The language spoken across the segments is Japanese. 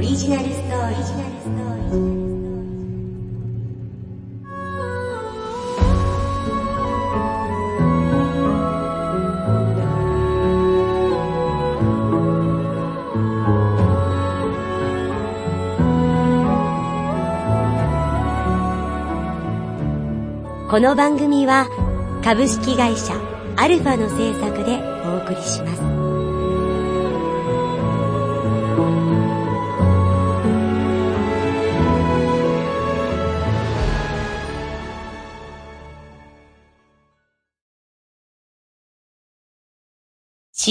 リジナルストーリーこの番組は株式会社アルファの制作でお送りします。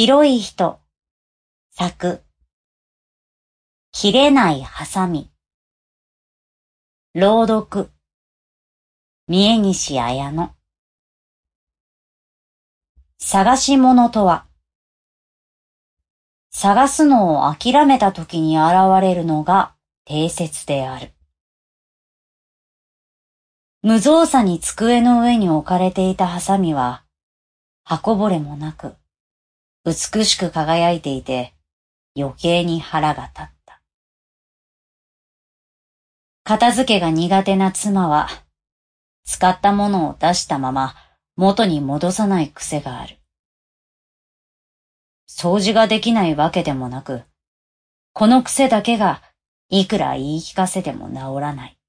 白い人、作、切れないハサミ、朗読、三重西綾乃。探し物とは、探すのを諦めた時に現れるのが定説である。無造作に机の上に置かれていたハサミは、箱ぼれもなく、美しく輝いていて、余計に腹が立った。片付けが苦手な妻は、使ったものを出したまま元に戻さない癖がある。掃除ができないわけでもなく、この癖だけがいくら言い聞かせても治らない。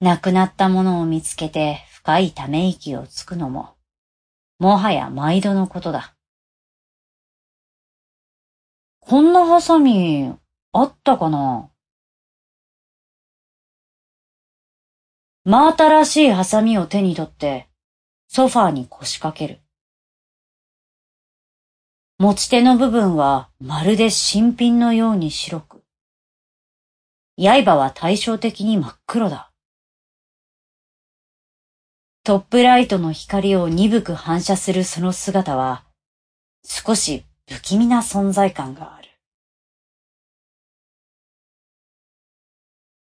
亡くなったものを見つけて深いため息をつくのも、もはや毎度のことだ。こんなハサミ、あったかな？真新しいハサミを手に取って、ソファーに腰掛ける。持ち手の部分はまるで新品のように白く、刃は対照的に真っ黒だ。トップライトの光を鈍く反射するその姿は、少し不気味な存在感がある。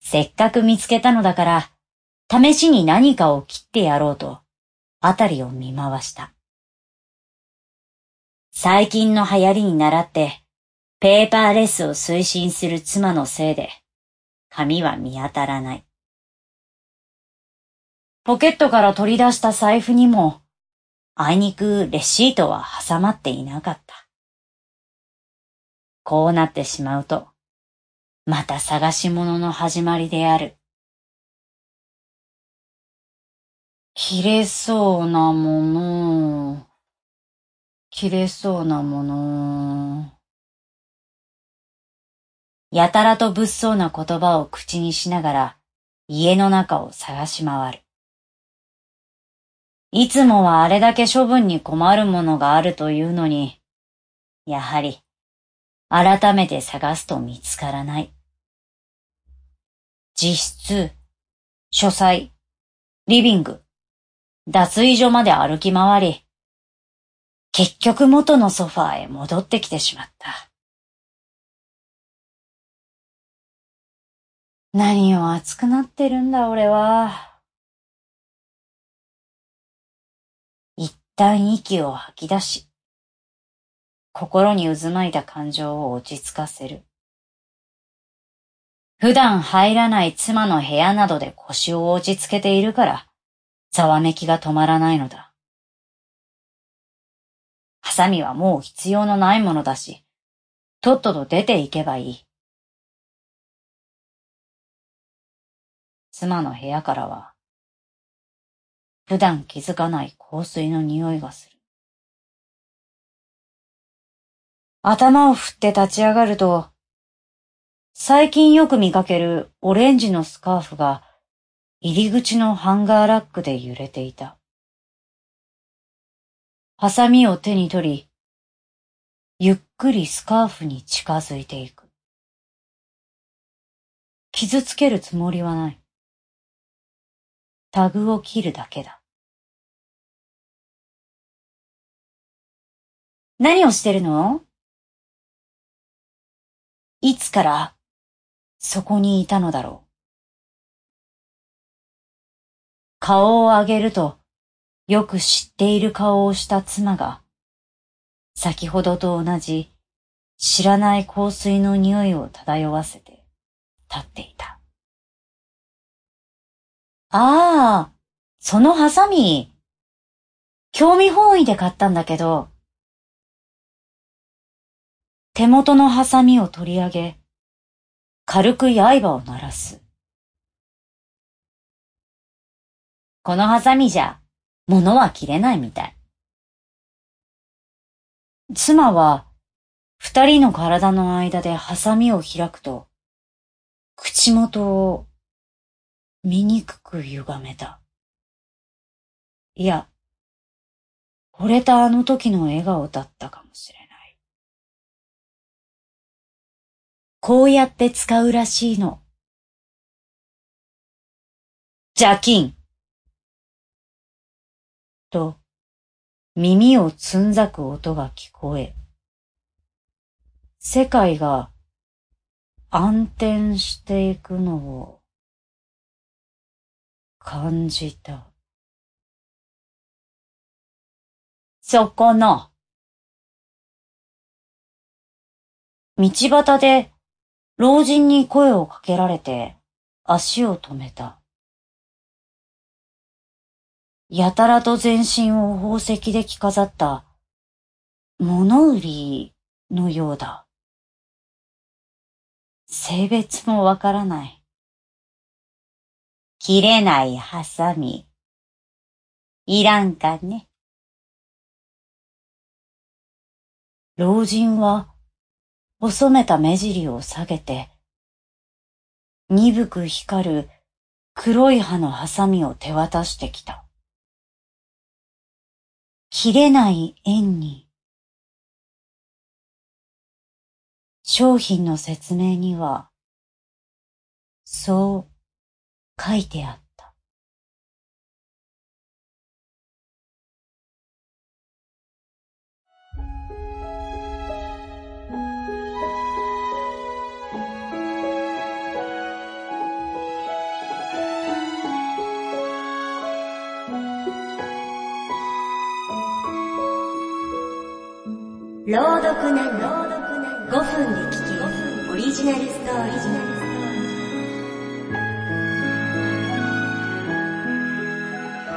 せっかく見つけたのだから、試しに何かを切ってやろうと、あたりを見回した。最近の流行りに倣って、ペーパーレスを推進する妻のせいで、紙は見当たらない。ポケットから取り出した財布にも、あいにくレシートは挟まっていなかった。こうなってしまうと、また探し物の始まりである。切れそうなもの、切れそうなもの。やたらと物騒な言葉を口にしながら家の中を探し回る。いつもはあれだけ処分に困るものがあるというのに、やはり改めて探すと見つからない。自室、書斎、リビング、脱衣所まで歩き回り、結局元のソファーへ戻ってきてしまった。何を熱くなってるんだ俺は。旦息を吐き出し、心に渦巻いた感情を落ち着かせる。普段入らない妻の部屋などで腰を落ち着けているから、ざわめきが止まらないのだ。ハサミはもう必要のないものだし、とっとと出ていけばいい。妻の部屋からは、普段気づかない香水の匂いがする。頭を振って立ち上がると、最近よく見かけるオレンジのスカーフが入り口のハンガーラックで揺れていた。ハサミを手に取り、ゆっくりスカーフに近づいていく。傷つけるつもりはない。タグを切るだけだ。何をしてるの？いつからそこにいたのだろう？顔を上げると、よく知っている顔をした妻が、先ほどと同じ知らない香水の匂いを漂わせて立っていた。ああ、そのハサミ、興味本位で買ったんだけど、手元のハサミを取り上げ、軽く刃を鳴らす。このハサミじゃ、物は切れないみたい。妻は、二人の体の間でハサミを開くと、口元を醜く歪めた。いや、惚れたあの時の笑顔だったかもしれない。こうやって使うらしいの。邪金と、耳をつんざく音が聞こえ、世界が暗転していくのを感じた。そこの、道端で老人に声をかけられて足を止めた。やたらと全身を宝石で着飾った物売りのようだ。性別もわからない。切れないハサミ。いらんかね。老人は細めた目尻を下げて、鈍く光る黒い葉のハサミを手渡してきた。切れない円に、商品の説明には、そう書いてあった。朗読なん5分で聞けるオリジナルストーリー